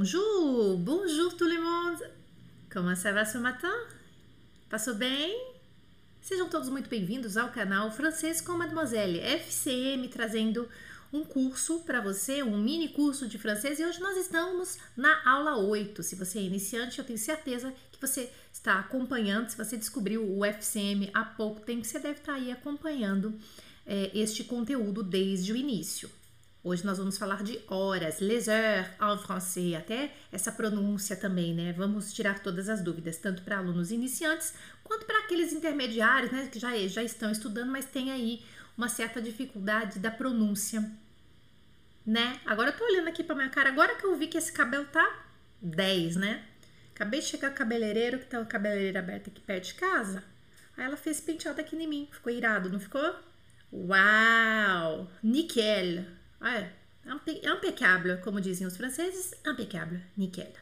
Bonjour, bonjour tout le monde. Comment ça va ce matin? Passou bem? Sejam todos muito bem-vindos ao canal Francês com Mademoiselle FCM, trazendo um curso para você, um mini curso de francês. E hoje nós estamos na aula 8. Se você é iniciante, eu tenho certeza que você está acompanhando. Se você descobriu o FCM há pouco tempo, você deve estar aí acompanhando é, este conteúdo desde o início. Hoje nós vamos falar de horas, les heures en français, até essa pronúncia também, né? Vamos tirar todas as dúvidas, tanto para alunos iniciantes quanto para aqueles intermediários, né, que já, já estão estudando, mas tem aí uma certa dificuldade da pronúncia, né? Agora eu tô olhando aqui para minha cara, agora que eu vi que esse cabelo tá 10, né? Acabei de chegar o cabeleireiro, que tá o cabeleireiro aberto aqui perto de casa. Aí ela fez penteado aqui em mim, ficou irado, não ficou? Uau! Nickel! É, impecável, como dizem os franceses, impecável, nickel.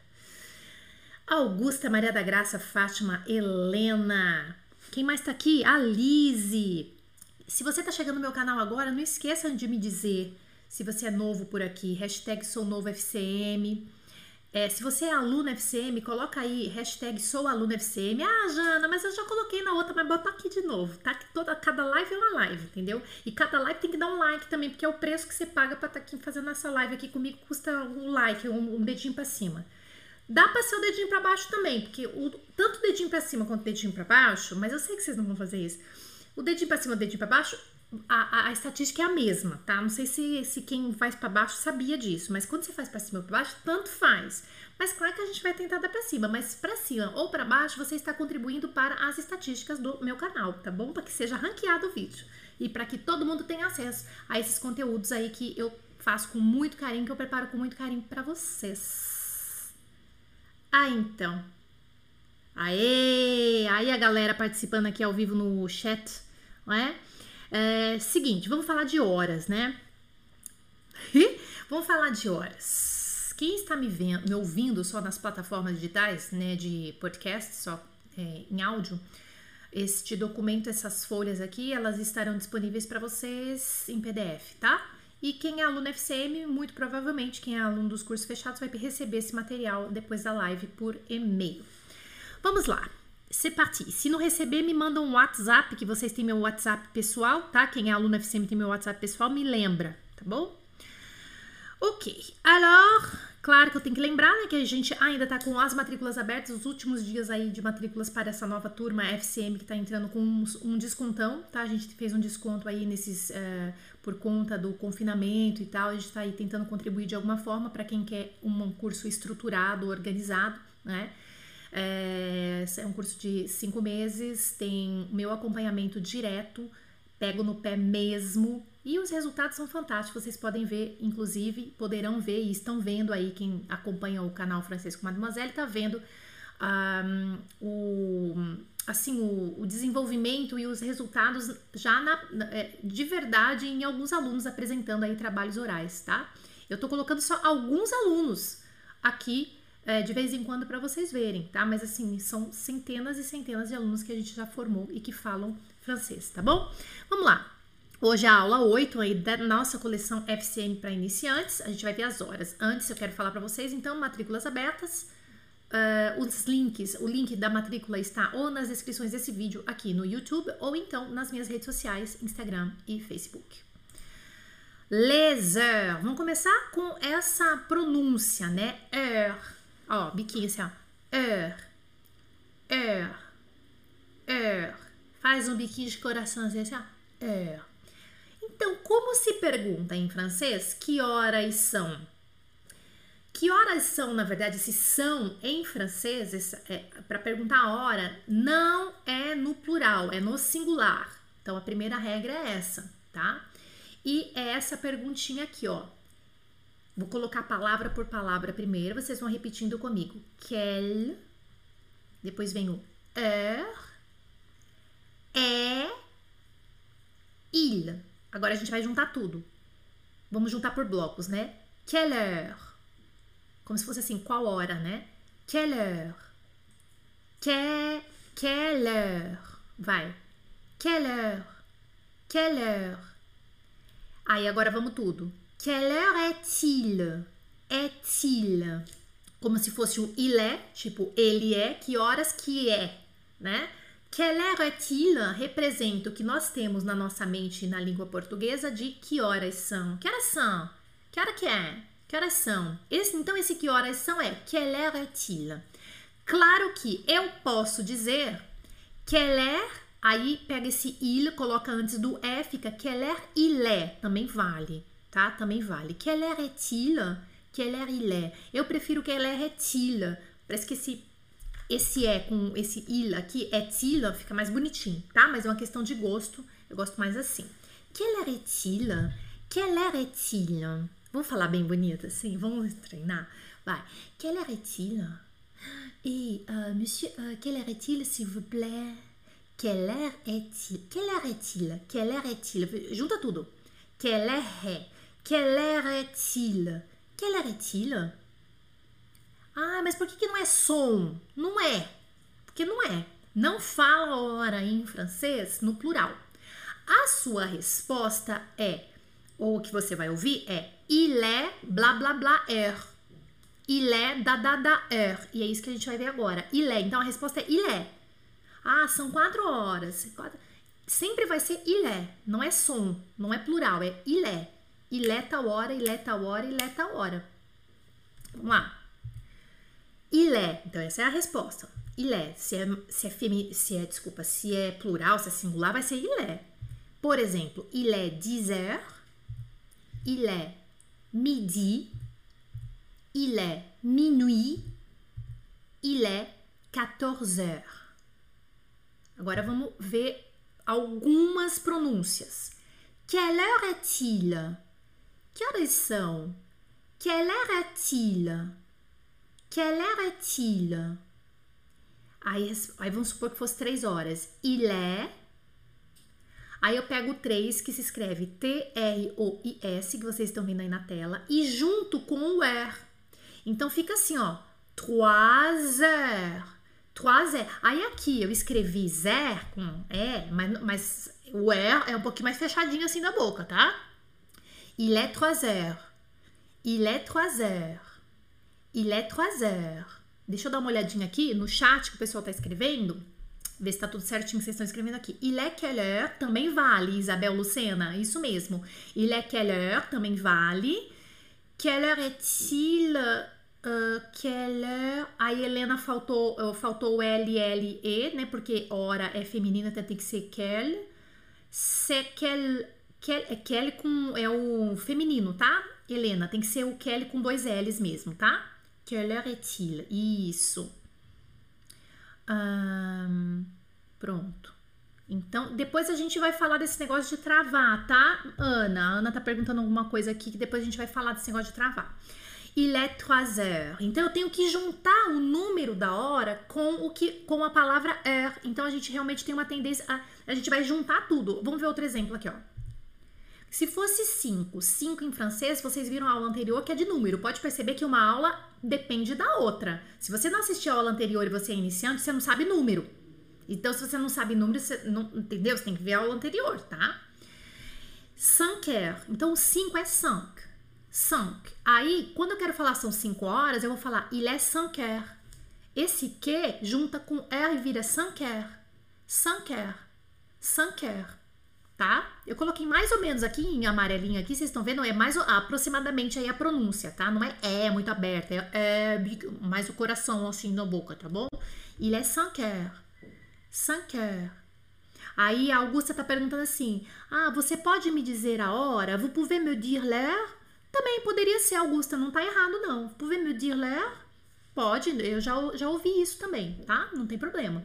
Augusta, Maria da Graça, Fátima, Helena. Quem mais tá aqui? A Lise. Se você tá chegando no meu canal agora, não esqueça de me dizer se você é novo por aqui. Hashtag sou novo FCM. É, se você é aluno FCM, coloca aí hashtag sou aluno FCM. Ah, Jana, mas eu já coloquei na outra, mas bota aqui de novo, tá? Que toda, cada live é uma live, entendeu? E cada live tem que dar um like também, porque é o preço que você paga pra estar tá aqui fazendo essa live aqui comigo, custa um like, um, um dedinho pra cima. Dá pra ser o dedinho pra baixo também, porque o, tanto o dedinho pra cima quanto o dedinho pra baixo, mas eu sei que vocês não vão fazer isso. O dedinho pra cima o dedinho pra baixo a, a, a, estatística é a mesma, tá? Não sei se, se quem faz para baixo sabia disso, mas quando você faz para cima ou para baixo, tanto faz. Mas claro que a gente vai tentar dar para cima, mas para cima ou para baixo, você está contribuindo para as estatísticas do meu canal, tá bom? Para que seja ranqueado o vídeo e para que todo mundo tenha acesso a esses conteúdos aí que eu faço com muito carinho, que eu preparo com muito carinho para vocês. Ah, então. Aê! Aí a galera participando aqui ao vivo no chat, não é? É, seguinte, vamos falar de horas, né? vamos falar de horas. Quem está me vendo, me ouvindo só nas plataformas digitais, né, de podcast, só é, em áudio, este documento, essas folhas aqui, elas estarão disponíveis para vocês em PDF, tá? E quem é aluno FCM, muito provavelmente, quem é aluno dos cursos fechados, vai receber esse material depois da live por e-mail. Vamos lá. C'est parti. Se não receber, me manda um WhatsApp, que vocês têm meu WhatsApp pessoal, tá? Quem é aluno FCM tem meu WhatsApp pessoal, me lembra, tá bom? Ok. Alors, claro que eu tenho que lembrar, né, que a gente ainda tá com as matrículas abertas, os últimos dias aí de matrículas para essa nova turma FCM que tá entrando com um, descontão, tá? A gente fez um desconto aí nesses, uh, por conta do confinamento e tal, a gente tá aí tentando contribuir de alguma forma para quem quer um curso estruturado, organizado, né? É, é um curso de cinco meses, tem meu acompanhamento direto, pego no pé mesmo e os resultados são fantásticos. Vocês podem ver, inclusive, poderão ver e estão vendo aí quem acompanha o canal Francisco Mademoiselle está vendo um, o assim o, o, desenvolvimento e os resultados já na, é, de verdade em alguns alunos apresentando aí trabalhos orais, tá? Eu estou colocando só alguns alunos aqui é, de vez em quando para vocês verem, tá? Mas assim, são centenas e centenas de alunos que a gente já formou e que falam francês, tá bom? Vamos lá. Hoje é a aula 8 aí da nossa coleção FCM para iniciantes. A gente vai ver as horas. Antes eu quero falar para vocês, então, matrículas abertas. Uh, os links, o link da matrícula está ou nas descrições desse vídeo aqui no YouTube ou então nas minhas redes sociais, Instagram e Facebook. Les heures. Vamos começar com essa pronúncia, né? Heure Ó, biquinho assim, ó. Er. Er. Er. Faz um biquinho de coração assim, ó. Er. Então, como se pergunta em francês que horas são? Que horas são, na verdade, se são em francês, é, para perguntar a hora, não é no plural, é no singular. Então, a primeira regra é essa, tá? E é essa perguntinha aqui, ó. Vou colocar palavra por palavra primeiro, vocês vão repetindo comigo. Quel, depois vem o heure, é, il. Agora a gente vai juntar tudo. Vamos juntar por blocos, né? Quelle heure? Como se fosse assim, qual hora, né? Quelle heure? Que, quelle heure? Vai. Quelle heure? Quelle heure? Aí agora vamos tudo. Quelle heure est-il? Est-il? como se fosse o il est, tipo ele é, que horas que é, né? Quelle heure est-il representa o que nós temos na nossa mente na língua portuguesa de que horas são. Que horas são? Que hora que é? Que horas são? Esse, então, esse que horas são é quelle heure est-il. Claro que eu posso dizer quelle heure, aí pega esse il, coloca antes do é, fica quelle heure il est, também vale, tá? Também vale. Heure est-il? Heure il est? Eu prefiro heure est-il. Parece que esse esse é com esse il aqui, é tila, fica mais bonitinho, tá? Mas é uma questão de gosto, eu gosto mais assim. Heure est-il? Heure est-il? Vamos falar bem bonito assim? Vamos treinar? Vai. Heure est-il? Et, uh, monsieur, uh, quelle heure est-il, s'il vous plaît? Quelle heure est-il? Quelle heure est-il? Quelle heure est-il? Junta tudo. Quelle heure Quelle heure est-il? Quelle heure est-il? Ah, mas por que, que não é som? Não é. Porque não é. Não fala hora em francês no plural. A sua resposta é, ou o que você vai ouvir é il est blá blá blá heure. Il est da da da heure. E é isso que a gente vai ver agora. Il est. Então a resposta é il est. Ah, são quatro horas. Sempre vai ser il est. Não é som. Não é plural. É il est. Il est tal hora, il est tal hora, il est tal hora. Vamos lá. Il est. Então, essa é a resposta. Il est. Se é, se é, femi, se é, desculpa, se é plural, se é singular, vai ser il est. Por exemplo, il est 10 heures, il est midi, il est minuit, il est 14 heures. Agora vamos ver algumas pronúncias. Quelle heure est-il? Que horas são? Quelle heure est-il? Quelle heure est-il? Aí, aí vamos supor que fosse três horas. Il est. Aí eu pego o 3, que se escreve T-R-O-I-S, que vocês estão vendo aí na tela, e junto com o er. Então fica assim, ó. Trois heures. Trois heures. Aí aqui eu escrevi zer com é, mas, mas o er é um pouquinho mais fechadinho assim da boca, tá? Il est trois heures. Il est trois heures. Il est trois heures. Deixa eu dar uma olhadinha aqui no chat que o pessoal tá escrevendo. Ver se tá tudo certinho que vocês estão escrevendo aqui. Il est quelle heure também vale, Isabel Lucena. Isso mesmo. Il est quelle heure também vale. Quelle heure est-il? Uh, quelle heure? Aí Helena faltou, uh, faltou o L, L, E, né? Porque hora é feminina, então tem que ser quelle. C'est quelle, quelle, é quelle com, é o feminino, tá? Helena, tem que ser o Kelly com dois L's mesmo, tá? Quelle heure est-il? Isso. pronto. Então, depois a gente vai falar desse negócio de travar, tá, Ana? A Ana tá perguntando alguma coisa aqui que depois a gente vai falar desse negócio de travar. Il est trois heures. Então, eu tenho que juntar o número da hora com o que com a palavra heure. Então, a gente realmente tem uma tendência a a gente vai juntar tudo. Vamos ver outro exemplo aqui, ó. Se fosse 5, 5 em francês, vocês viram a aula anterior que é de número. Pode perceber que uma aula depende da outra. Se você não assistiu a aula anterior e você é iniciante, você não sabe número. Então, se você não sabe número, você não, entendeu? Você tem que ver a aula anterior, tá? Cinq heures. Então, o 5 é cinq. Cinq. Aí, quando eu quero falar são 5 horas, eu vou falar il est cinq heures. Esse que junta com R e vira cinq heures. Cinq heures. Cinq heures tá? Eu coloquei mais ou menos aqui em amarelinho aqui, vocês estão vendo? É mais aproximadamente aí a pronúncia, tá? Não é é muito aberta, é, é mais o coração assim na boca, tá bom? Il est 5 heures. 5 heures. Aí a Augusta tá perguntando assim: "Ah, você pode me dizer a hora? Vous pouvez me dire l'heure?" Também poderia ser, Augusta, não tá errado não. Vous pouvez me dire l'heure? Pode, eu já, já ouvi isso também, tá? Não tem problema.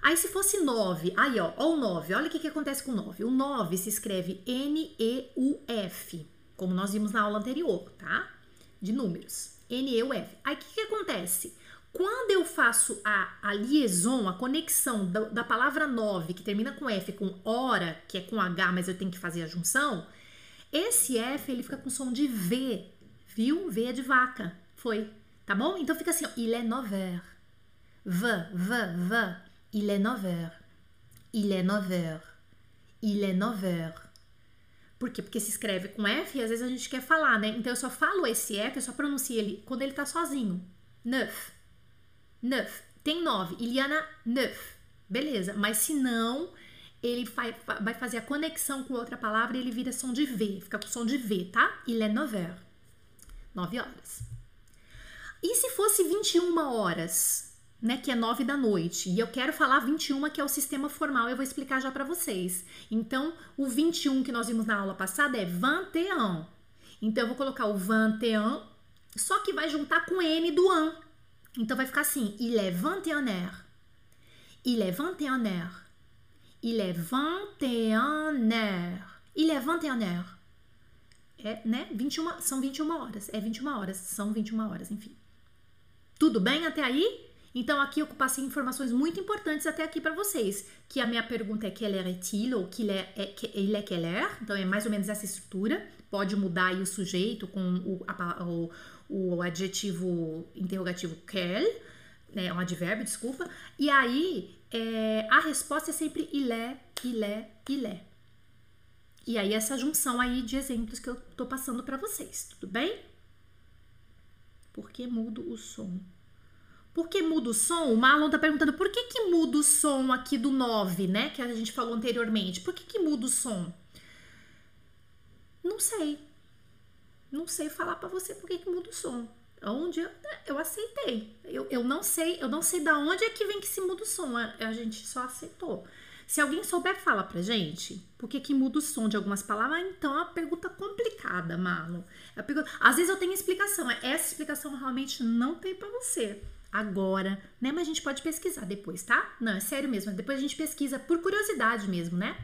Aí se fosse 9, aí ó, ó o 9, olha o que, que acontece com o 9. O 9 se escreve N-E-U-F, como nós vimos na aula anterior, tá? De números. N-E-U-F. Aí o que, que acontece? Quando eu faço a, a liaison, a conexão da, da palavra 9, que termina com F, com hora, que é com H, mas eu tenho que fazer a junção, esse F ele fica com som de V, viu? V é de vaca. Foi, tá bom? Então fica assim, ó, il est 9 heures. V, V, V. Il est 9 heures. Il est 9 heures. Il est 9 heures. Por quê? Porque se escreve com F e às vezes a gente quer falar, né? Então eu só falo esse F, eu só pronuncio ele quando ele tá sozinho. Neuf. Neuf. Tem nove. Iliana neuf. Beleza. Mas se não, ele vai, vai fazer a conexão com outra palavra e ele vira som de V. Fica com som de V, tá? Il est 9 heures. 9 horas. E se fosse 21 horas, né, que é 9 da noite, e eu quero falar 21, que é o sistema formal, eu vou explicar já para vocês. Então, o 21 que nós vimos na aula passada é 21. Então, eu vou colocar o 21, só que vai juntar com N do an. Então, vai ficar assim, il est 21 heures. Il est 21 heures. Il est 21 heures. Il est 21 heures. É, né? 21, são 21 horas. É 21 horas. São 21 horas, enfim. Tudo bem até aí? Então aqui eu passei informações muito importantes até aqui para vocês, que a minha pergunta é quelle est-il ou qu'il est, é, il est quelle heure, então é mais ou menos essa estrutura, pode mudar o sujeito com o, a, o, o adjetivo interrogativo quelle, né, um advérbio, desculpa, e aí é, a resposta é sempre il est, il est, il est. E aí essa junção aí de exemplos que eu tô passando para vocês, tudo bem? Por que mudo o som? Por que muda o som? O Marlon tá perguntando por que, que muda o som aqui do 9, né? Que a gente falou anteriormente. Por que, que muda o som? Não sei. Não sei falar para você por que, que muda o som. Onde eu, eu aceitei. Eu, eu não sei, eu não sei da onde é que vem que se muda o som. A, a gente só aceitou. Se alguém souber, fala pra gente por que, que muda o som de algumas palavras. Então é uma pergunta complicada, Marlon. É pergunta... Às vezes eu tenho explicação. Essa explicação realmente não tem para você agora, né? Mas a gente pode pesquisar depois, tá? Não, é sério mesmo. Depois a gente pesquisa por curiosidade mesmo, né?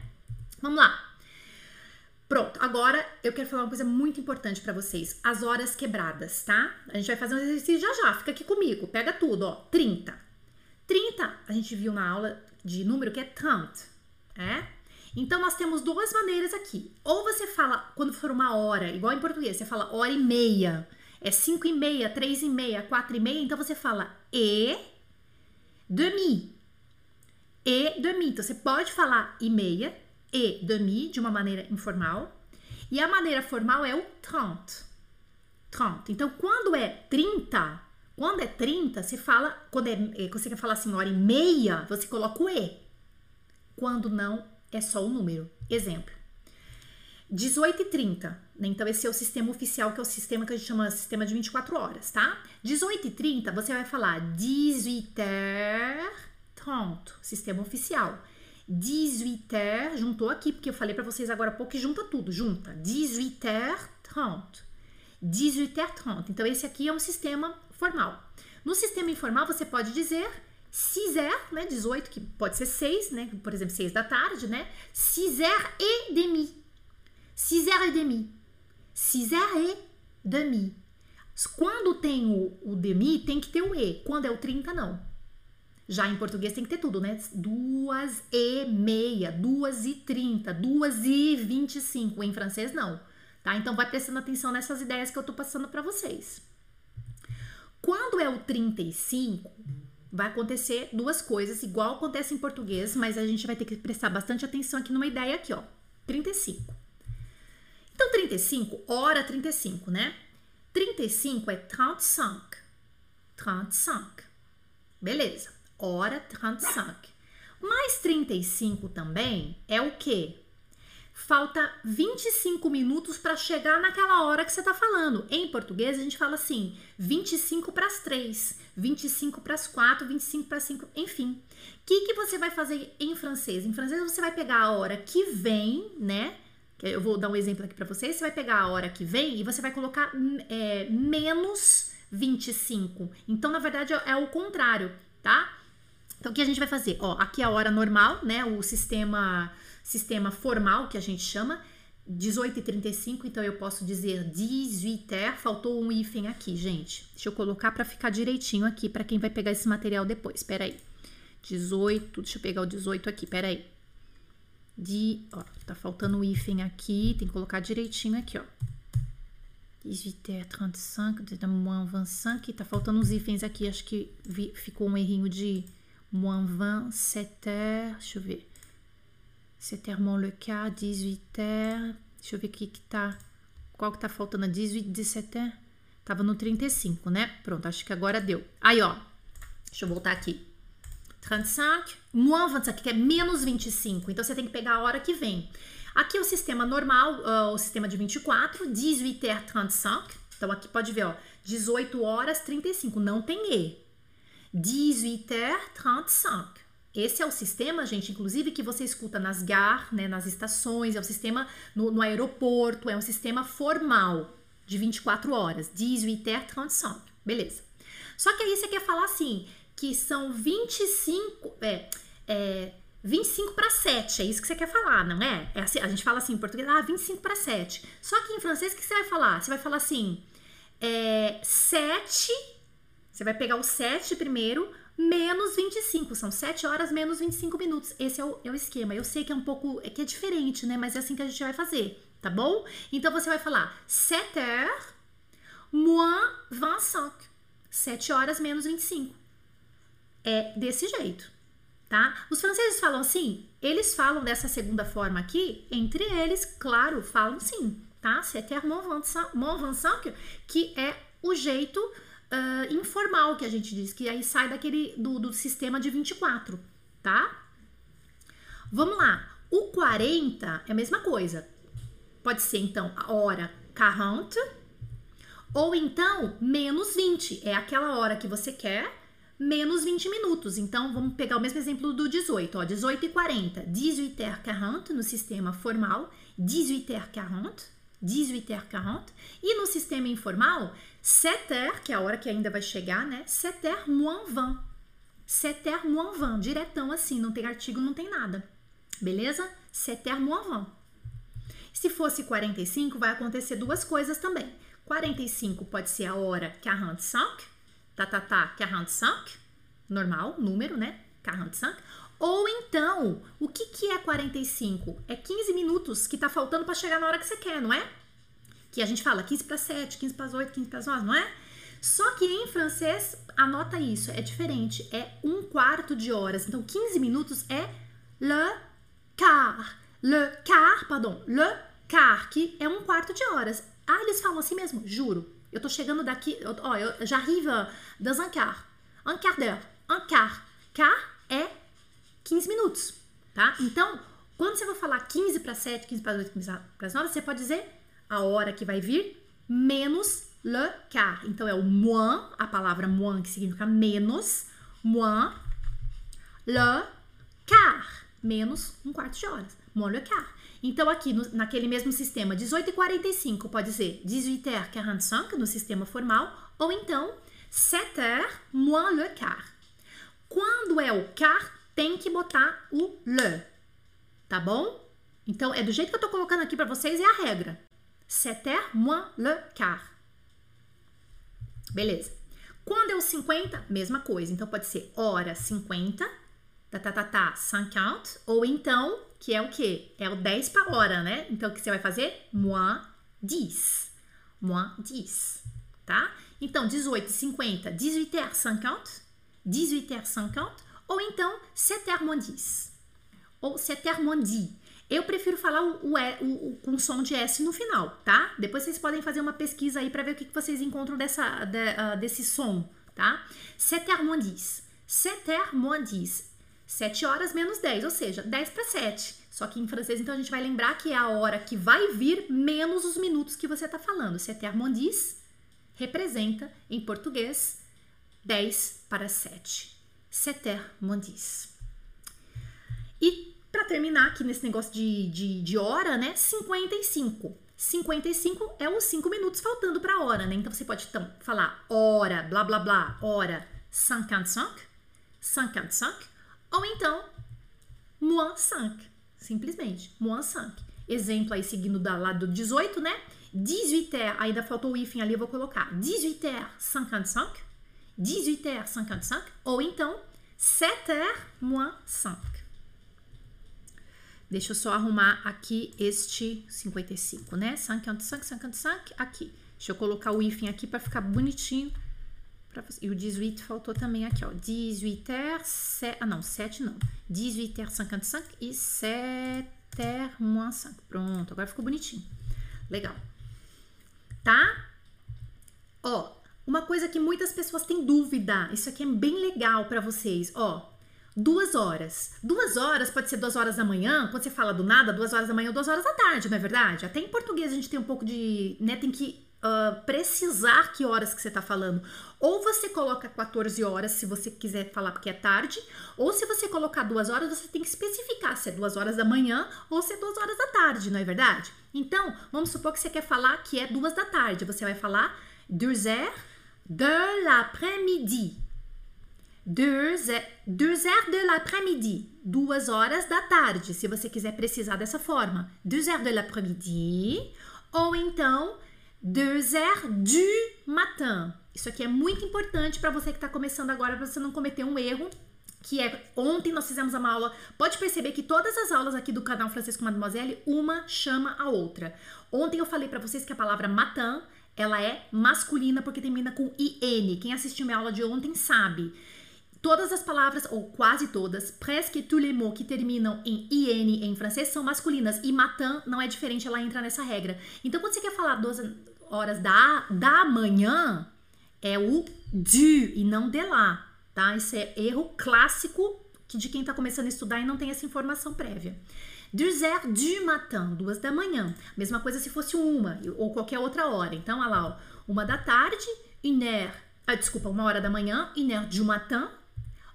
Vamos lá. Pronto, agora eu quero falar uma coisa muito importante para vocês: as horas quebradas, tá? A gente vai fazer um exercício já já, fica aqui comigo, pega tudo, ó. 30. 30, a gente viu na aula de número que é tant, é? Então nós temos duas maneiras aqui. Ou você fala, quando for uma hora, igual em português, você fala hora e meia. É 5 e meia, 3 e meia, 4 e meia, então você fala e demi. E demi. Então você pode falar e meia, e demi de uma maneira informal. E a maneira formal é o 30. 30. Então quando é 30, quando é 30, você fala, quando é, é você quer falar assim, hora e meia, você coloca o E. Quando não, é só o número. Exemplo. 18 e 30. Né? Então, esse é o sistema oficial, que é o sistema que a gente chama de sistema de 24 horas, tá? 18 e 30, você vai falar 18h30, sistema oficial. 18h, juntou aqui, porque eu falei para vocês agora há pouco que junta tudo, junta. 18h30. 18h30. Então, esse aqui é um sistema formal. No sistema informal, você pode dizer 6 né, 18, que pode ser 6, né, por exemplo, 6 da tarde, né, 6 et demi, 6 et demi, 6 et demi. Quando tem o, o demi, tem que ter o e, quando é o 30, não. Já em português tem que ter tudo, né? 2 e meia, 2 e 30, 2 e 25. Em francês, não. Tá? Então, vai prestando atenção nessas ideias que eu tô passando para vocês. Quando é o 35, vai acontecer duas coisas, igual acontece em português, mas a gente vai ter que prestar bastante atenção aqui numa ideia aqui, ó. 35. Então, 35, hora 35, né? 35 é 35. 35. Beleza. Hora 35. Mais 35 também é o quê? falta 25 minutos para chegar naquela hora que você está falando. Em português, a gente fala assim: 25 para as 3, 25 para as 4, 25 para as 5, enfim. O que, que você vai fazer em francês? Em francês, você vai pegar a hora que vem, né? Eu vou dar um exemplo aqui para vocês. Você vai pegar a hora que vem e você vai colocar é, menos 25. Então, na verdade, é o contrário, tá? Então, o que a gente vai fazer? Ó, aqui é a hora normal, né? O sistema sistema formal que a gente chama, 18 e 35, então eu posso dizer 18 faltou um hífen aqui, gente. Deixa eu colocar para ficar direitinho aqui para quem vai pegar esse material depois. Espera aí. 18, deixa eu pegar o 18 aqui, espera aí. De, ó, tá faltando um hífen aqui, tem que colocar direitinho aqui, ó. 18h35, moins 25, tá faltando uns hífens aqui, acho que vi, ficou um errinho de moins 27h, deixa eu ver. C'est tellement le cas, 18h. Deixa eu ver o que que tá. Qual que tá faltando? 18, 17? Tava no 35, né? Pronto, acho que agora deu. Aí, ó. Deixa eu voltar aqui. 35, moins 25, que é menos 25. Então, você tem que pegar a hora que vem. Aqui é o sistema normal, uh, o sistema de 24, 18h35. Então, aqui pode ver, ó, 18 horas 35, não tem E. 18h35. Esse é o sistema, gente, inclusive, que você escuta nas GAR, né, nas estações, é o sistema no, no aeroporto, é um sistema formal de 24 horas. 18h35. Beleza. Só que aí você quer falar assim, que são 25, é, é 25 para 7, é isso que você quer falar, não é? é assim, a gente fala assim em português, ah, 25 para 7. Só que em francês, o que você vai falar? Você vai falar assim, é, 7, você vai pegar o 7 primeiro, menos 25, são 7 horas menos 25 minutos. Esse é o, é o esquema. Eu sei que é um pouco, é que é diferente, né? Mas é assim que a gente vai fazer, tá bom? Então você vai falar 7 heures moins 25. 7 horas menos 25 é desse jeito, tá? Os franceses falam assim, eles falam dessa segunda forma aqui, entre eles, claro, falam sim, tá? C'est mon Vincent, que é o jeito uh, informal que a gente diz, que aí sai daquele do, do sistema de 24, tá? Vamos lá. O 40 é a mesma coisa. Pode ser então a hora 40 ou então menos 20. É aquela hora que você quer menos 20 minutos. Então, vamos pegar o mesmo exemplo do 18, ó, 18 e 40. 18h40 no sistema formal, 18h40, 18h40. E no sistema informal, 7h, que é a hora que ainda vai chegar, né? 7h moins 20. 7h moins 20, diretão assim, não tem artigo, não tem nada. Beleza? 7h moins 20. Se fosse 45, vai acontecer duas coisas também. 45 pode ser a hora que a 45, Tá, tá, tatatá, 45, normal, número, né? 45. Ou então, o que, que é 45? É 15 minutos que tá faltando para chegar na hora que você quer, não é? Que a gente fala 15 para 7, 15 para 8, 15 para 9, não é? Só que em francês, anota isso, é diferente, é um quarto de horas. Então, 15 minutos é le quart. Le quart, pardon, le quart, que é um quarto de horas. Ah, eles falam assim mesmo? Juro. Eu tô chegando daqui, ó, eu j'arrive dans un quart. Un quart d'heure. Un quart. Quart é 15 minutos, tá? Então, quando você for falar 15 para 7, 15 para 8, 15 para 9, você pode dizer a hora que vai vir menos le quart. Então, é o moins, a palavra moins que significa menos, moins le quart. Menos um quarto de horas. Moins le quart. Então, aqui no, naquele mesmo sistema, 18 e 45 pode ser 18h45 no sistema formal, ou então 7h moins le quart. Quando é o quart, tem que botar o le, tá bom? Então, é do jeito que eu tô colocando aqui para vocês, é a regra. 7h moins le quart. Beleza. Quando é o 50, mesma coisa. Então, pode ser hora 50, tá, tá, tá, tá, 50, ou então que é o quê? É o 10 para hora, né? Então, o que você vai fazer? Moins 10. Moins 10, tá? Então, 18h50, 18h50, 18h50, ou então 7h10, ou 7h10. Eu prefiro falar o, é, o, o, com som de S no final, tá? Depois vocês podem fazer uma pesquisa aí para ver o que, que vocês encontram dessa, de, uh, desse som, tá? 7h10, 7h10, 7 horas menos 10, ou seja, 10 para 7. Só que em francês, então, a gente vai lembrar que é a hora que vai vir menos os minutos que você está falando. Se é termondis, representa, em português, 10 para 7. Setermondis. E para terminar aqui nesse negócio de, de, de hora, né? 55. 55 é os 5 minutos faltando para a hora, né? Então você pode então, falar hora, blá blá blá, hora 55, 55 ou então, moins 5. Simplesmente, moins 5. Exemplo aí seguindo da lado do 18, né? 18h, ainda faltou o hífen ali, eu vou colocar 18h55, 18h55, ou então 7h moins 5. Deixa eu só arrumar aqui este 55, né? 55, 55, aqui. Deixa eu colocar o hífen aqui para ficar bonitinho e o 18 faltou também aqui, ó. 18 h 7, ah não, 7 não. 18 h 55 e 7 ter moins 5. Pronto, agora ficou bonitinho. Legal. Tá? Ó, uma coisa que muitas pessoas têm dúvida. Isso aqui é bem legal para vocês. Ó, duas horas. Duas horas pode ser duas horas da manhã, quando você fala do nada, duas horas da manhã ou duas horas da tarde, não é verdade? Até em português a gente tem um pouco de. né, tem que uh, precisar que horas que você está falando. Ou você coloca 14 horas se você quiser falar porque é tarde, ou se você colocar duas horas, você tem que especificar se é duas horas da manhã ou se é duas horas da tarde, não é verdade? Então, vamos supor que você quer falar que é duas da tarde. Você vai falar deux heures de l'après-midi. Deux, deux heures de l'après-midi. Duas horas da tarde, se você quiser precisar dessa forma. Deux heures de l'après-midi. Ou então, deux heures du matin. Isso aqui é muito importante para você que está começando agora, para você não cometer um erro. Que é, ontem nós fizemos uma aula. Pode perceber que todas as aulas aqui do canal Francês com Mademoiselle, uma chama a outra. Ontem eu falei para vocês que a palavra matin ela é masculina porque termina com IN. Quem assistiu minha aula de ontem sabe. Todas as palavras, ou quase todas, presque tous les mots que terminam em IN em francês são masculinas. E matin não é diferente, ela entra nessa regra. Então, quando você quer falar 12 horas da, da manhã, é o du e não de lá, tá? Isso é erro clássico de quem está começando a estudar e não tem essa informação prévia. Deux heures du matin, duas da manhã. Mesma coisa se fosse uma ou qualquer outra hora. Então, olha lá, ó, uma da tarde, une heure, ah, desculpa, uma hora da manhã, une heure du matin.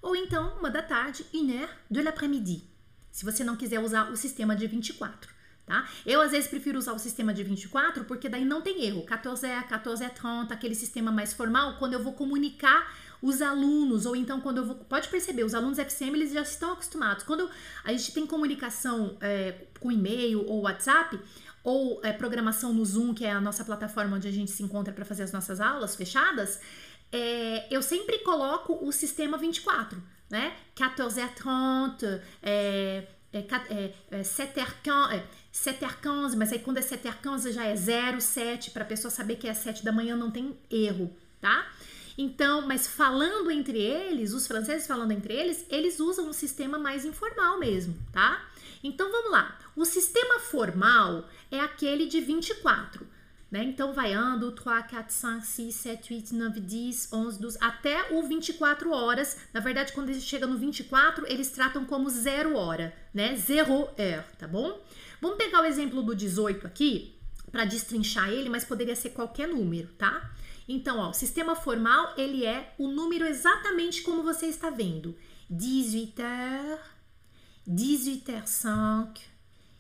Ou então, uma da tarde, une heure de l'après-midi. Se você não quiser usar o sistema de 24. Tá? Eu às vezes prefiro usar o sistema de 24 porque daí não tem erro. 14 é 14 é 30, aquele sistema mais formal, quando eu vou comunicar os alunos, ou então quando eu vou. Pode perceber, os alunos FCM eles já estão acostumados. Quando a gente tem comunicação é, com e-mail ou WhatsApp, ou é, programação no Zoom, que é a nossa plataforma onde a gente se encontra para fazer as nossas aulas fechadas, é, eu sempre coloco o sistema 24, né? 14 h 30, é, é, é, é 7h15, 7h15, mas aí quando é 7h15 já é 0, 7, para a pessoa saber que é 7 da manhã, não tem erro, tá? Então, mas falando entre eles, os franceses falando entre eles, eles usam um sistema mais informal mesmo, tá? Então vamos lá. O sistema formal é aquele de 24. Né? Então vai ando 3, 4, 5, 6, 7, 8, 9, 10, 11, 12, até o 24 horas. Na verdade, quando ele chega no 24, eles tratam como zero hora, né? Zero heure, tá bom? Vamos pegar o exemplo do 18 aqui para destrinchar ele, mas poderia ser qualquer número, tá? Então, ó, o sistema formal, ele é o número exatamente como você está vendo. 18 heures, 18 heures 5,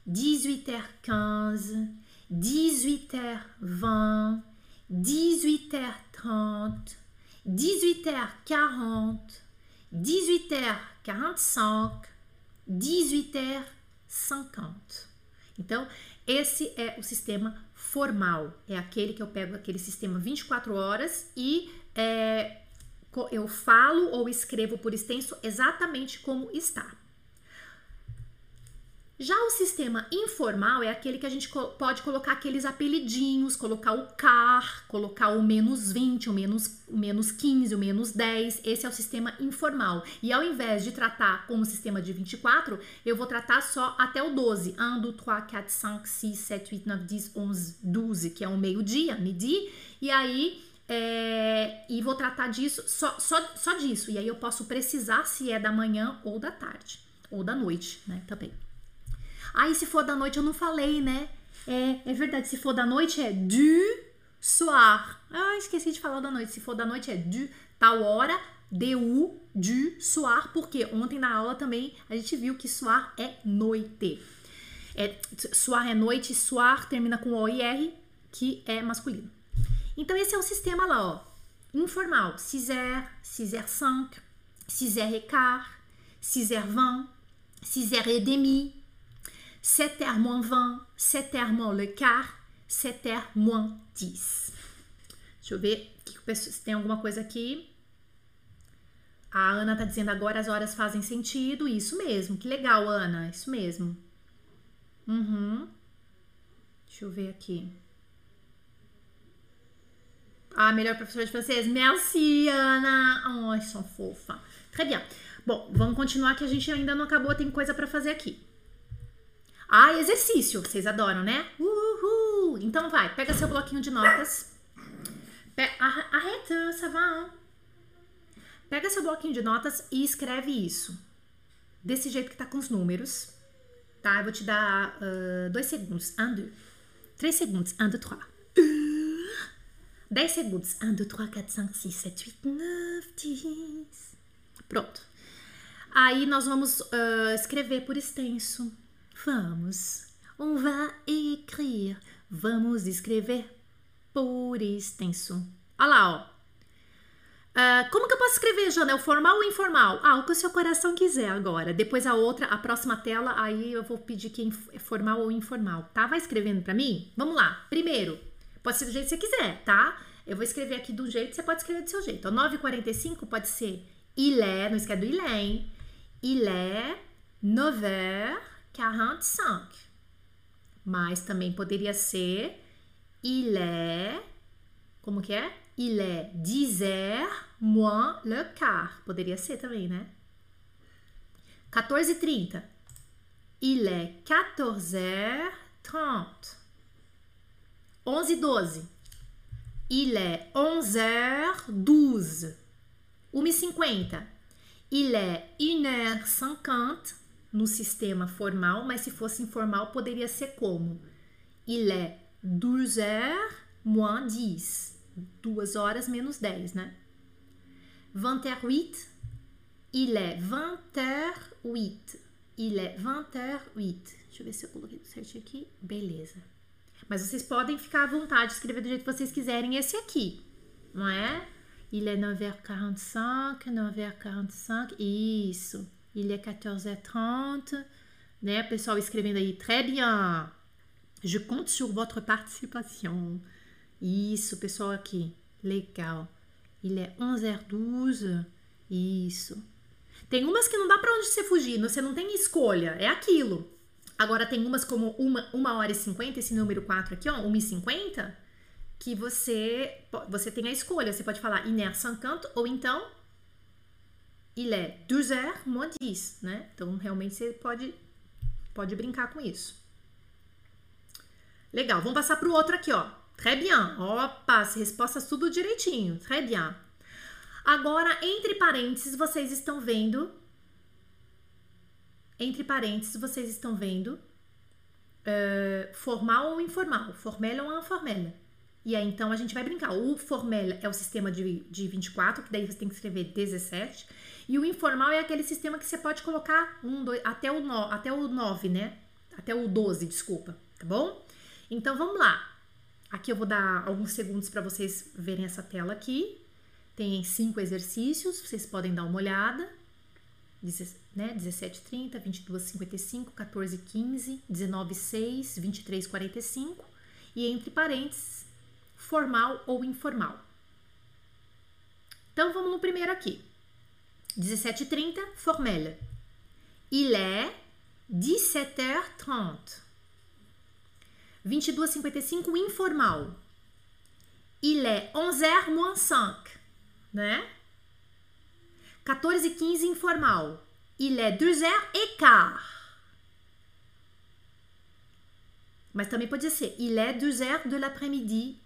18 heures 15, 18 heures 20, 18 heures 30, 18 heures 40, 18 heures 45, 18 heures 50. Então, esse é o sistema formal. É aquele que eu pego aquele sistema 24 horas e é, eu falo ou escrevo por extenso exatamente como está. Já o sistema informal é aquele que a gente pode colocar aqueles apelidinhos, colocar o car, colocar o menos 20, o menos, o menos 15, o menos 10. Esse é o sistema informal. E ao invés de tratar como sistema de 24, eu vou tratar só até o 12. 1, 2, 3, 4, 5, 6, 7, 8, 9, 10, 11, 12, que é o meio-dia, midi. E aí é, e vou tratar disso, só, só, só disso. E aí eu posso precisar se é da manhã ou da tarde, ou da noite, né? Também. Aí, se for da noite, eu não falei, né? É, é verdade, se for da noite é du soir. Ah, esqueci de falar da noite. Se for da noite é du, tal hora, du, du soir, porque ontem na aula também a gente viu que soir é noite. É, soir é noite, soir termina com O-I-R, que é masculino. Então, esse é o sistema lá, ó. Informal. 6 heures, 6 heures 5, 6 heures et quart, 6 heures 20, 6 heures et demi, 7 heures moins 20, 7 heures moins le quart, 7 heures moins 10. Deixa eu ver se tem alguma coisa aqui. A Ana tá dizendo agora as horas fazem sentido. Isso mesmo. Que legal, Ana. Isso mesmo. Uhum. Deixa eu ver aqui. Ah, melhor professora de francês. Merci, Ana. Ai, são fofa. Très bien. Bom, vamos continuar que a gente ainda não acabou. Tem coisa para fazer aqui. Ah, exercício. Vocês adoram, né? Uhul. Então vai, pega seu bloquinho de notas. Arreta, ça va. Pega seu bloquinho de notas e escreve isso. Desse jeito que tá com os números. Tá? Eu vou te dar uh, dois segundos. Um, dois. Três segundos. Um, dois, três. 10 segundos. 1, 2, 3, 4, 5, 6, 7, 8, 9, 10. Pronto. Aí nós vamos uh, escrever por extenso. Vamos. On va écrire. Vamos escrever por extenso. Olha lá, ó. Uh, como que eu posso escrever, Jana? É o formal ou informal? Ah, o que o seu coração quiser agora. Depois a outra, a próxima tela, aí eu vou pedir que é formal ou informal, tá? Vai escrevendo para mim? Vamos lá. Primeiro, pode ser do jeito que você quiser, tá? Eu vou escrever aqui do jeito, você pode escrever do seu jeito. Ó, 9 h pode ser ilé, não esquece do ilé, hein? Ilé, 9h, que é han sang. Mas também poderia ser il est, como que é? Il est 10 heures moins le quart. Poderia ser também, né? 14h30. Il est 14h30. 11h12. Il est 11h12. 1h50. Il est 1h50 no sistema formal, mas se fosse informal poderia ser como? Il est 12h moins 10. 2 horas menos 10, né? 20h08. Il est 20h08. Il est 20h08. Deixa eu ver se eu coloquei certinho aqui. Beleza. Mas vocês podem ficar à vontade de escrever do jeito que vocês quiserem esse aqui, não é? Il est 9h45, 9h45, isso. Il est 14h30, né? Pessoal escrevendo aí, très bien. Je compte sur votre participation. Isso, pessoal aqui. Legal. Il est 11h12. Isso. Tem umas que não dá para onde você fugir, você não tem escolha, é aquilo. Agora tem umas como uma, uma hora e cinquenta, esse número 4 aqui, ó, 1 e 50, que você, você tem a escolha. Você pode falar iner cinquante ou então il est 12 heures moins 10, né? Então realmente você pode, pode brincar com isso. Legal, vamos passar para o outro aqui, ó. Très bien. Opa, as respostas tudo direitinho. Très bien. Agora, entre parênteses, vocês estão vendo entre parênteses, vocês estão vendo uh, formal ou informal, formel ou informel. E aí, então, a gente vai brincar. O formel é o sistema de, de 24, que daí você tem que escrever 17. E o informal é aquele sistema que você pode colocar um, dois, até, o no, até o 9, né? Até o 12, desculpa, tá bom? Então, vamos lá. Aqui eu vou dar alguns segundos para vocês verem essa tela aqui. Tem cinco exercícios, vocês podem dar uma olhada né? 17,30, 22,55, 14,15, 19,6, 23,45 e entre parênteses, formal ou informal. Então vamos no primeiro aqui. 17h30, formel. Il est 17h30. 22h55, informal. Il est 11h moins 5, né? 14 e 15 informal. Il est 2 heures et quart. Mas também pode ser il est 2 heures de l'après-midi.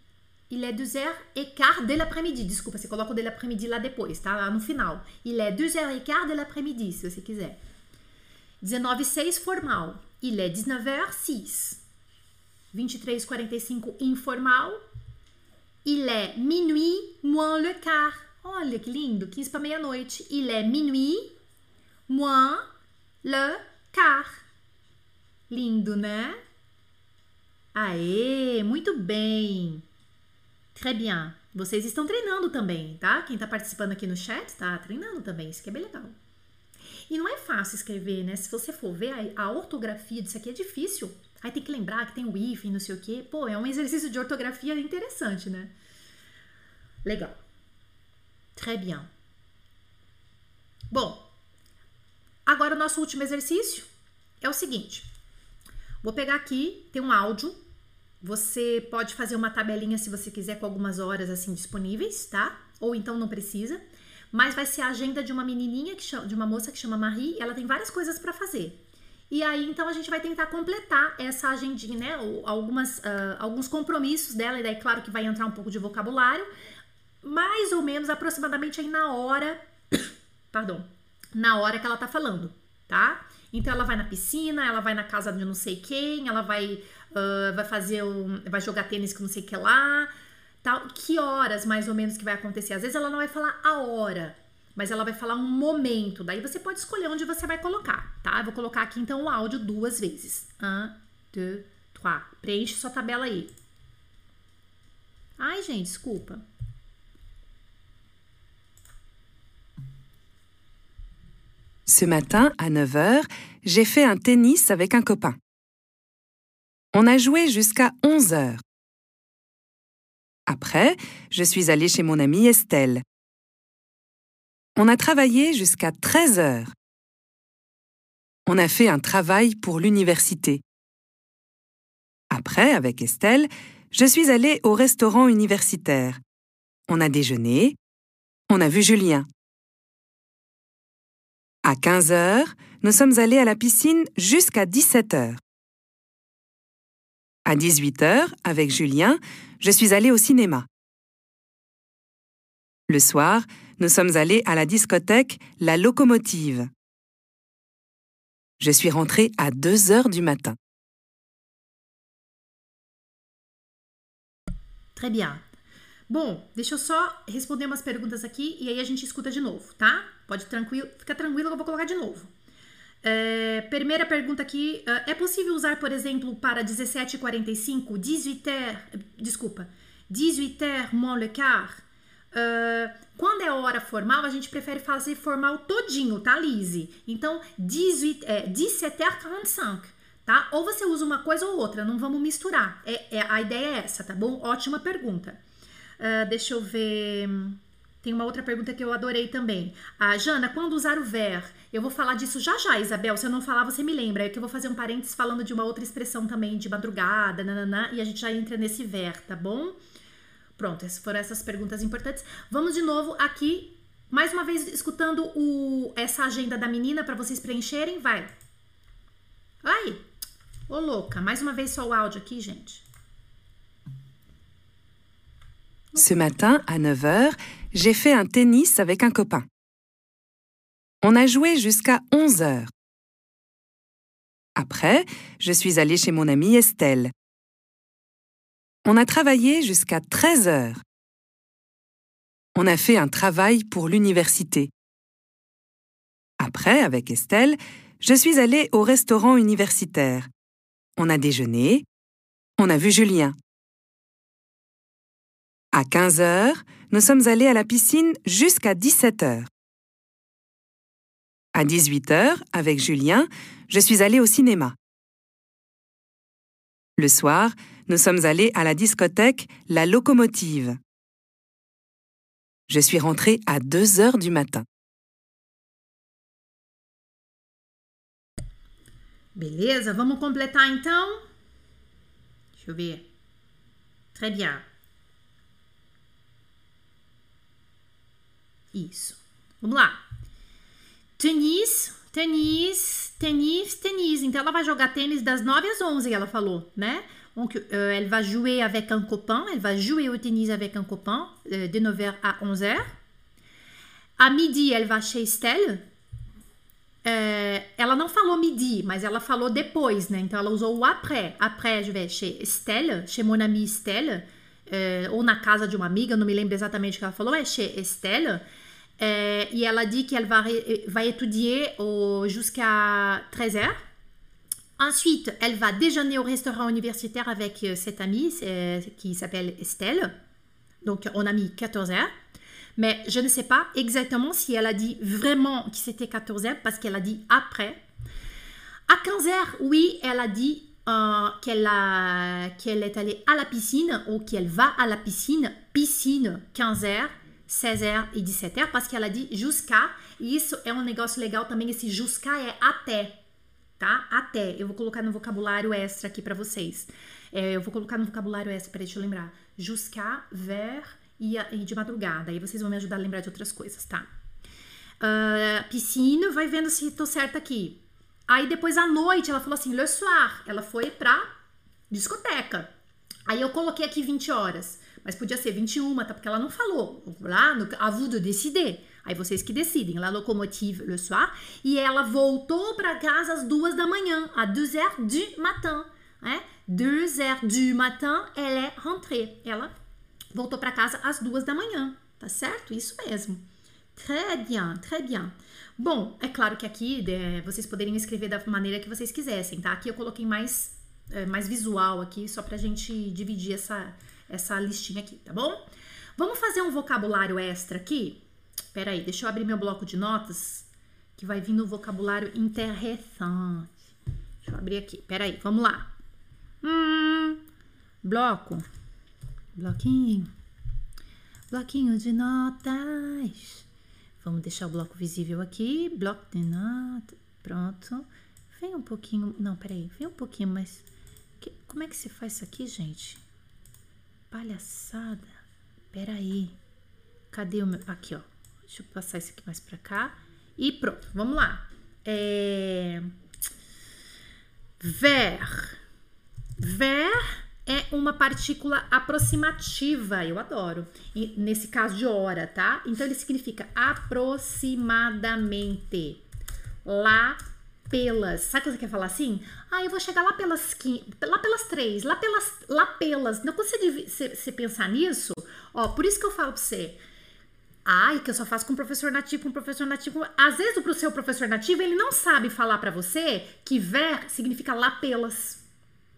Il est 2 heures et quart de l'après-midi. Desculpa, você coloca o de l'après-midi lá depois, tá? Lá no final. Il est 2 heures et quart de l'après-midi, se você quiser. 19 e 6 formal. Il est 19 heures 6. 23 e 45 informal. Il est minuit moins le quart. Olha que lindo, 15 para meia-noite. Il est minuit moins le quart. Lindo, né? Aê, muito bem. Très bien. Vocês estão treinando também, tá? Quem tá participando aqui no chat tá treinando também, isso que é bem legal. E não é fácil escrever, né? Se você for ver, a, ortografia disso aqui é difícil. Aí tem que lembrar que tem o if, não sei o quê. Pô, é um exercício de ortografia interessante, né? Legal. Très bien. Bom, agora o nosso último exercício é o seguinte. Vou pegar aqui, tem um áudio. Você pode fazer uma tabelinha se você quiser com algumas horas assim disponíveis, tá? Ou então não precisa. Mas vai ser a agenda de uma menininha que chama, de uma moça que chama Marie, e ela tem várias coisas para fazer. E aí, então, a gente vai tentar completar essa agendinha, né? Algumas, uh, alguns compromissos dela, e daí, claro que vai entrar um pouco de vocabulário, mais ou menos aproximadamente aí na hora, perdão, na hora que ela tá falando, tá? Então ela vai na piscina, ela vai na casa de não sei quem, ela vai, uh, vai fazer um, vai jogar tênis com não sei que lá, tal. Que horas mais ou menos que vai acontecer? Às vezes ela não vai falar a hora, mas ela vai falar um momento. Daí você pode escolher onde você vai colocar, tá? Eu vou colocar aqui então o áudio duas vezes. Un, deux, trois. Preenche sua tabela aí. Ai, gente, desculpa. Ce matin, à 9 h, j'ai fait un tennis avec un copain. On a joué jusqu'à 11 h Après, je suis allée chez mon amie Estelle. On a travaillé jusqu'à 13 h On a fait un travail pour l'université. Après, avec Estelle, je suis allée au restaurant universitaire. On a déjeuné. On a vu Julien. À 15 heures, nous sommes allés à la piscine jusqu'à 17 heures. À 18 heures, avec Julien, je suis allée au cinéma. Le soir, nous sommes allés à la discothèque La Locomotive. Je suis rentrée à 2 heures du matin. Très bien. Bom, deixa eu só responder umas perguntas aqui e aí a gente escuta de novo, tá? Pode tranquilo, fica tranquilo que eu vou colocar de novo. É, primeira pergunta aqui: é, é possível usar, por exemplo, para 17h45, 18 h desculpa, 18 h moins le quart? Uh, quando é hora formal, a gente prefere fazer formal todinho, tá, Lise? Então, 18, é, 17h45, tá? Ou você usa uma coisa ou outra, não vamos misturar. É, é a ideia é essa, tá bom? Ótima pergunta. Uh, deixa eu ver. Tem uma outra pergunta que eu adorei também. A Jana, quando usar o ver? Eu vou falar disso já já, Isabel. Se eu não falar, você me lembra. É que eu vou fazer um parênteses falando de uma outra expressão também, de madrugada, nananã, e a gente já entra nesse ver, tá bom? Pronto, essas foram essas perguntas importantes. Vamos de novo aqui, mais uma vez, escutando o, essa agenda da menina para vocês preencherem. Vai. Vai. Ô, louca. Mais uma vez só o áudio aqui, gente. Ce matin, à 9 h, j'ai fait un tennis avec un copain. On a joué jusqu'à 11 h Après, je suis allée chez mon amie Estelle. On a travaillé jusqu'à 13 h On a fait un travail pour l'université. Après, avec Estelle, je suis allée au restaurant universitaire. On a déjeuné. On a vu Julien. À 15 heures, nous sommes allés à la piscine jusqu'à 17 heures. À 18 heures, avec Julien, je suis allée au cinéma. Le soir, nous sommes allés à la discothèque La Locomotive. Je suis rentrée à 2 heures du matin. Beleza, vamos completar então? Deixa eu. Très bien. Isso. Vamos lá. Tenis, tenis, tenis, tenis. Então ela vai jogar tênis das 9 às 11, ela falou, né? Donc, euh, elle va jouer avec un copain. Elle va jouer au tennis avec un copain euh, de 9h à 11h. À midi, elle va chez Estelle. É, ela não falou midi, mas ela falou depois, né? Então ela usou o après. Après, je vais chez Estelle, chez mon amie Estelle, é, ou na casa de uma amiga, não me lembro exatamente o que ela falou, é chez Estelle. Euh, et elle a dit qu'elle va, va étudier jusqu'à 13h. Ensuite, elle va déjeuner au restaurant universitaire avec euh, cette amie qui s'appelle Estelle. Donc, on a mis 14h. Mais je ne sais pas exactement si elle a dit vraiment que c'était 14h parce qu'elle a dit après. À 15h, oui, elle a dit euh, qu'elle est allée à la piscine ou qu'elle va à la piscine. Piscine, 15h. 16h e 17h, parce que ela diz jusqu'à, e isso é um negócio legal também, esse jusqu'à é até, tá? Até. Eu vou colocar no vocabulário extra aqui para vocês. É, eu vou colocar no vocabulário extra, para deixa eu lembrar. Jusqu'à, vers e, e, de madrugada. Aí vocês vão me ajudar a lembrar de outras coisas, tá? Uh, piscina, vai vendo se tô certa aqui. Aí depois à noite ela falou assim, le soir. Ela foi pra discoteca. Aí eu coloquei aqui 20 horas. Mas podia ser 21, tá? Porque ela não falou. Lá, no, à vous de décider. Aí vocês que decidem. La locomotive le soir. E ela voltou para casa às duas da manhã, à 2 heures du matin. Né? 2 heures du matin, ela é rentrée. Ela voltou para casa às duas da manhã. Tá certo? Isso mesmo. Très bien, très bien. Bom, é claro que aqui é, vocês poderiam escrever da maneira que vocês quisessem, tá? Aqui eu coloquei mais, é, mais visual aqui, só pra gente dividir essa, essa listinha aqui, tá bom? Vamos fazer um vocabulário extra aqui? Pera aí, deixa eu abrir meu bloco de notas, que vai vir no vocabulário interessante. Deixa eu abrir aqui, pera aí, vamos lá. Hum, bloco, bloquinho, bloquinho de notas. Vamos deixar o bloco visível aqui, bloco de notas, pronto. Vem um pouquinho, não, peraí, vem um pouquinho mais. Que, como é que se faz isso aqui, gente? Palhaçada. Peraí. Cadê o meu? Aqui, ó. Deixa eu passar isso aqui mais pra cá. E pronto, vamos lá. É... Ver. Ver é uma partícula aproximativa, eu adoro. E nesse caso de hora, tá? Então ele significa aproximadamente. Lá pelas. Sabe quando você quer falar assim? Ah, eu vou chegar lá pelas lá pelas três, lá pelas lá pelas. Não consegue você, pensar nisso? Ó, por isso que eu falo pra você. Ai, que eu só faço com professor nativo, com professor nativo. Às vezes o seu professor nativo, ele não sabe falar para você que ver significa lá pelas.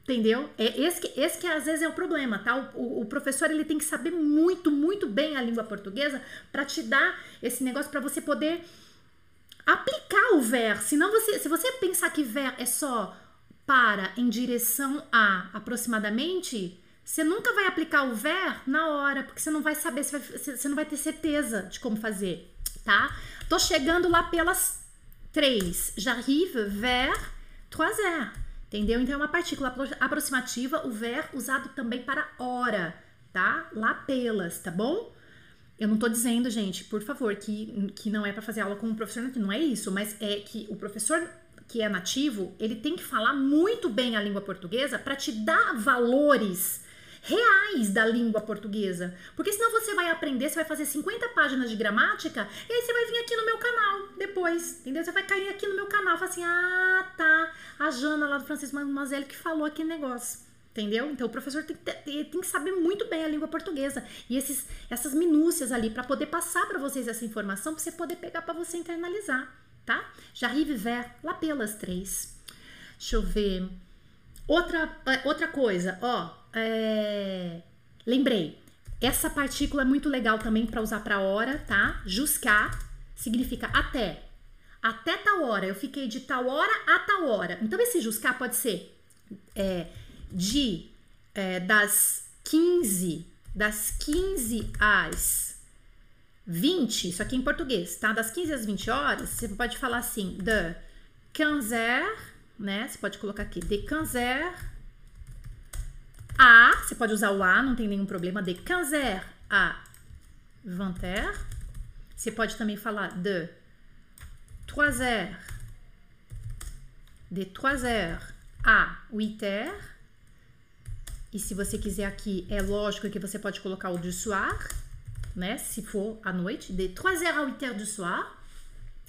Entendeu? É esse que, esse que às vezes é o problema, tá? O, o, o professor ele tem que saber muito, muito bem a língua portuguesa para te dar esse negócio para você poder aplicar o ver. Senão você, se você pensar que ver é só para em direção a aproximadamente, você nunca vai aplicar o ver na hora, porque você não vai saber, você, vai, você não vai ter certeza de como fazer, tá? Tô chegando lá pelas três. J'arrive vers trois heures. Entendeu? Então é uma partícula aproximativa, o ver usado também para hora, tá? Lá pelas, tá bom? Eu não tô dizendo, gente, por favor, que, que não é para fazer aula com o professor nativo, não é isso, mas é que o professor que é nativo, ele tem que falar muito bem a língua portuguesa para te dar valores reais da língua portuguesa. Porque senão você vai aprender, você vai fazer 50 páginas de gramática e aí você vai vir aqui no meu canal depois, entendeu? Você vai cair aqui no meu canal e falar assim: ah, tá, a Jana lá do Francisco Mademoiselle que falou aquele negócio. Entendeu? Então o professor tem que, ter, tem que saber muito bem a língua portuguesa e esses, essas minúcias ali para poder passar para vocês essa informação, para você poder pegar para você internalizar, tá? J'arrive vers lá pelas três. Deixa eu ver. Outra, é, outra coisa, ó, é... lembrei. Essa partícula é muito legal também para usar para hora, tá? Jusqu'à significa até. Até tal hora. Eu fiquei de tal hora a tal hora. Então, esse jusqu'à pode ser é, de é, das 15, das 15 às 20, isso aqui em português, tá? Das 15 às 20 horas, você pode falar assim, de 15 heures, né? Você pode colocar aqui, de 15 heures a, você pode usar o a, não tem nenhum problema, de 15 heures a 20 heures. Você pode também falar de 3 heures, de 3 heures a 8 heures. E se você quiser aqui, é lógico que você pode colocar o du soir, né? Se for à noite, de 3 heures a 8 heures du soir,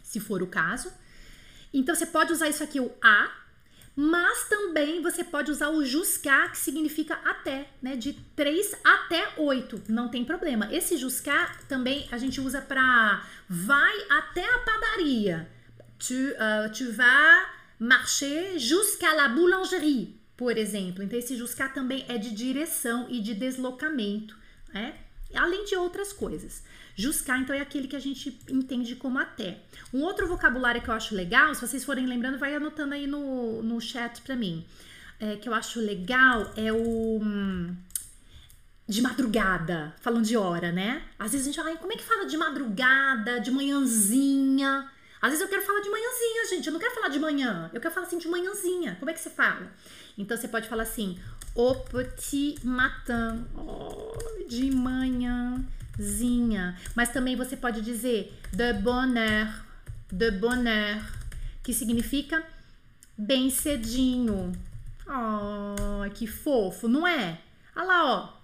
se for o caso. Então você pode usar isso aqui, o a, mas também você pode usar o jusqu'à, que significa até, né? De 3 até 8, não tem problema. Esse jusqu'à também a gente usa para vai até a padaria. Tu, uh, tu vas marcher jusqu'à la boulangerie, por exemplo. Então esse jusqu'à também é de direção e de deslocamento, né? Além de outras coisas. Juscar, então, é aquele que a gente entende como até. Um outro vocabulário que eu acho legal, se vocês forem lembrando, vai anotando aí no, no chat pra mim. É, que eu acho legal é o. Hum, de madrugada, falando de hora, né? Às vezes a gente fala, como é que fala de madrugada, de manhãzinha? Às vezes eu quero falar de manhãzinha, gente. Eu não quero falar de manhã. Eu quero falar assim de manhãzinha. Como é que você fala? Então você pode falar assim, au petit matin. Oh, de manhã zinha. Mas também você pode dizer de bonheur, de bonheur, que significa bem cedinho. Oh, que fofo, não é? Olha lá, ó.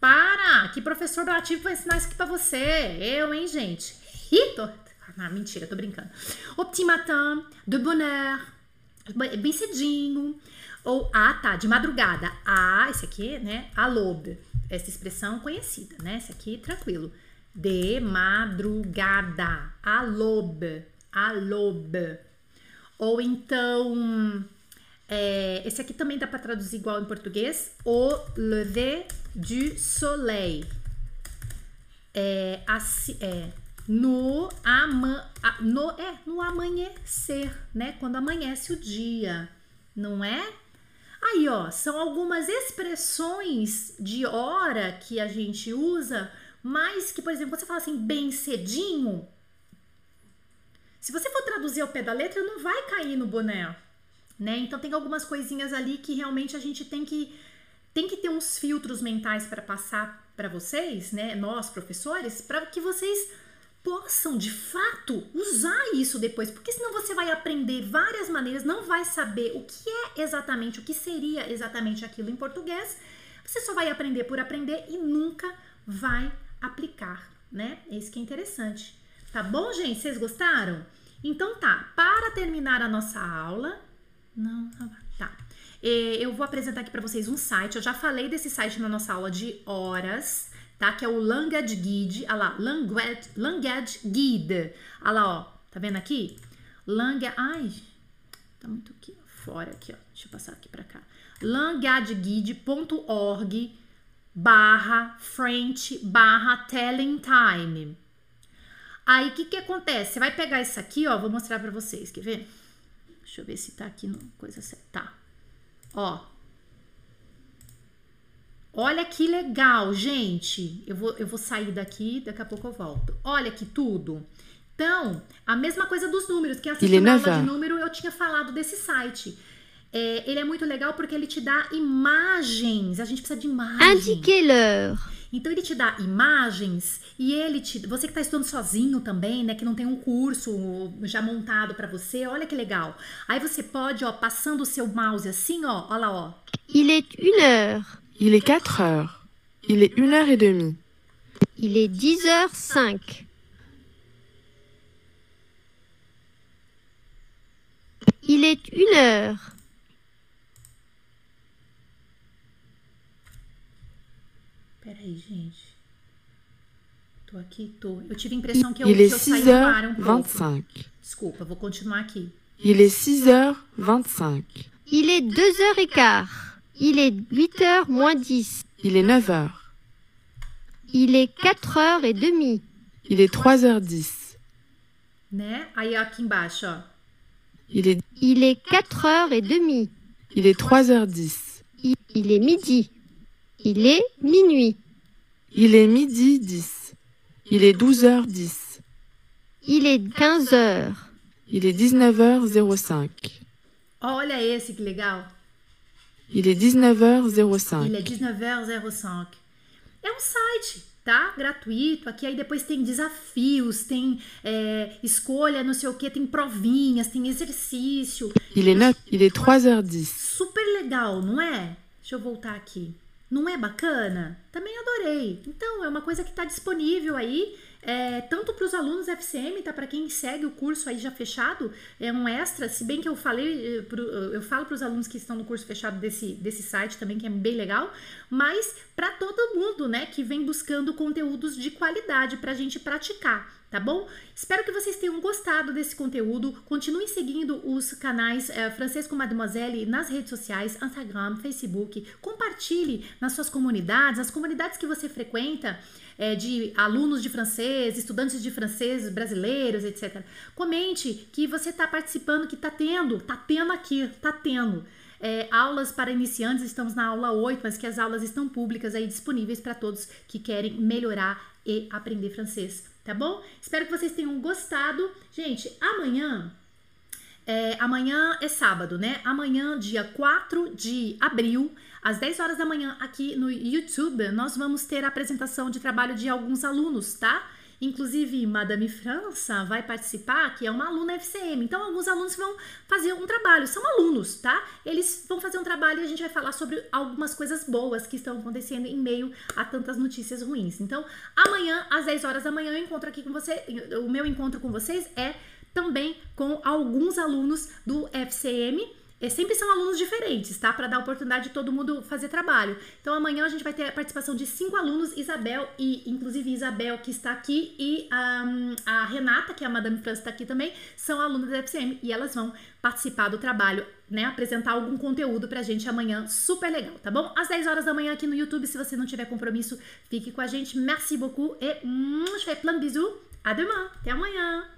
Para! Que professor do ativo vai ensinar isso aqui pra você? Eu, hein, gente? Rito! Ah, mentira, tô brincando. Au petit matin, de bonheur, bem cedinho. Ou, ah, tá, de madrugada. Ah, esse aqui, né? A l'aube. Essa expressão conhecida, né? Esse aqui, tranquilo. De madrugada. A l'aube. A l'aube. Ou então, é, esse aqui também dá para traduzir igual em português. O lever du soleil. É, assim, é no, ama, no, é, no amanhecer, né? Quando amanhece o dia, não é? Aí, ó, são algumas expressões de hora que a gente usa, mas que, por exemplo, você fala assim, bem cedinho. Se você for traduzir ao pé da letra, não vai cair no boné, né? Então tem algumas coisinhas ali que realmente a gente tem que tem que ter uns filtros mentais para passar para vocês, né? Nós professores, para que vocês possam de fato usar isso depois, porque senão você vai aprender várias maneiras, não vai saber o que é exatamente, o que seria exatamente aquilo em português. Você só vai aprender por aprender e nunca vai aplicar, né? Isso que é interessante. Tá bom, gente? Vocês gostaram? Então tá, para terminar a nossa aula, não, tá. É, eu vou apresentar aqui para vocês um site. Eu já falei desse site na nossa aula de horas tá? Que é o Language Guide, olha lá, Language, Language Guide, olha lá, ó, tá vendo aqui? Language, ai, tá muito aqui fora aqui, ó, deixa eu passar aqui para cá. languageguide.org barra French barra telling time. Aí, o que que acontece? Você vai pegar isso aqui, ó, vou mostrar para vocês, quer ver? Deixa eu ver se tá aqui no coisa certa. Tá. Ó, Olha que legal, gente. Eu vou, eu vou sair daqui, daqui a pouco eu volto. Olha que tudo. Então, a mesma coisa dos números. Quem assistiu a aula de número, eu tinha falado desse site. É, ele é muito legal porque ele te dá imagens. A gente precisa de imagens. Indiquez l'heure. Então ele te dá imagens e ele te, você que está estudando sozinho também, né, que não tem um curso já montado para você, olha que legal. Aí você pode, ó, passando o seu mouse assim, ó, olha lá, ó. Il est une heure. Il est 4 heures. Il est 1 heure et demie. Il est 10 heures 5. Il est 1 heure. Peraí, gente. Tô aqui, tô. Eu tive a impressão que eu, Il est que eu 6 saí do ar um heures pouco. 25. Desculpa, vou continuar aqui. Il est 6 heures 25. Il est 2 heures et quart. Il est 8 heures moins 10. Il est 9 heures. Il est 4 heures et demie. Il est 3 heures 10. Né? Aí aqui embaixo, ó. Il est, Il est 4 heures et demie. il est 3 heures 10. Il, il est midi. Il est minuit. Il est midi 10. Il est 12 heures 10. Il est 15 heures. Il est 19 heures 05. Olha esse que legal. Il est 19 heures 05. Ele é 19h05. É um site, tá? Gratuito. Aqui aí depois tem desafios, tem é, escolha, não sei o que, tem provinhas, tem exercício. Il est 9, il est 3 heures 10. Super legal, não é? Deixa eu voltar aqui. Não é bacana? Também adorei. Então, é uma coisa que está disponível aí, é, tanto para os alunos FCM, tá? Para quem segue o curso aí já fechado, é um extra. Se bem que eu falei, eh, pro, eu falo para os alunos que estão no curso fechado desse, desse site também, que é bem legal, mas para todo mundo, né, que vem buscando conteúdos de qualidade para a gente praticar tá bom? Espero que vocês tenham gostado desse conteúdo. Continuem seguindo os canais é, Francês com Mademoiselle nas redes sociais, Instagram, Facebook. Compartilhe nas suas comunidades, as comunidades que você frequenta, é, de alunos de francês, estudantes de francês brasileiros, etc. Comente que você está participando, que está tendo, está tendo aqui, está tendo. É, aulas para iniciantes, estamos na aula 8, mas que as aulas estão públicas aí disponíveis para todos que querem melhorar e aprender francês tá bom? Espero que vocês tenham gostado. Gente, amanhã. É, amanhã é sábado, né? Amanhã, dia 4 de abril, às 10 horas da manhã, aqui no YouTube, nós vamos ter a apresentação de trabalho de alguns alunos, tá? Inclusive, Madame França vai participar, que é uma aluna FCM. Então, alguns alunos vão fazer um trabalho, são alunos, tá? Eles vão fazer um trabalho e a gente vai falar sobre algumas coisas boas que estão acontecendo em meio a tantas notícias ruins. Então, amanhã, às 10 horas da manhã, eu encontro aqui com você. O meu encontro com vocês é também com alguns alunos do FCM é, sempre são alunos diferentes, tá? Para dar oportunidade de todo mundo fazer trabalho. Então amanhã a gente vai ter a participação de cinco alunos, Isabel e inclusive Isabel que está aqui e um, a Renata, que é a Madame França está aqui também, são alunas da FCM e elas vão participar do trabalho, né? Apresentar algum conteúdo pra gente amanhã, super legal, tá bom? Às 10 horas da manhã aqui no YouTube, se você não tiver compromisso, fique com a gente. Merci beaucoup et je fais plein de bisous. À demain. Até amanhã.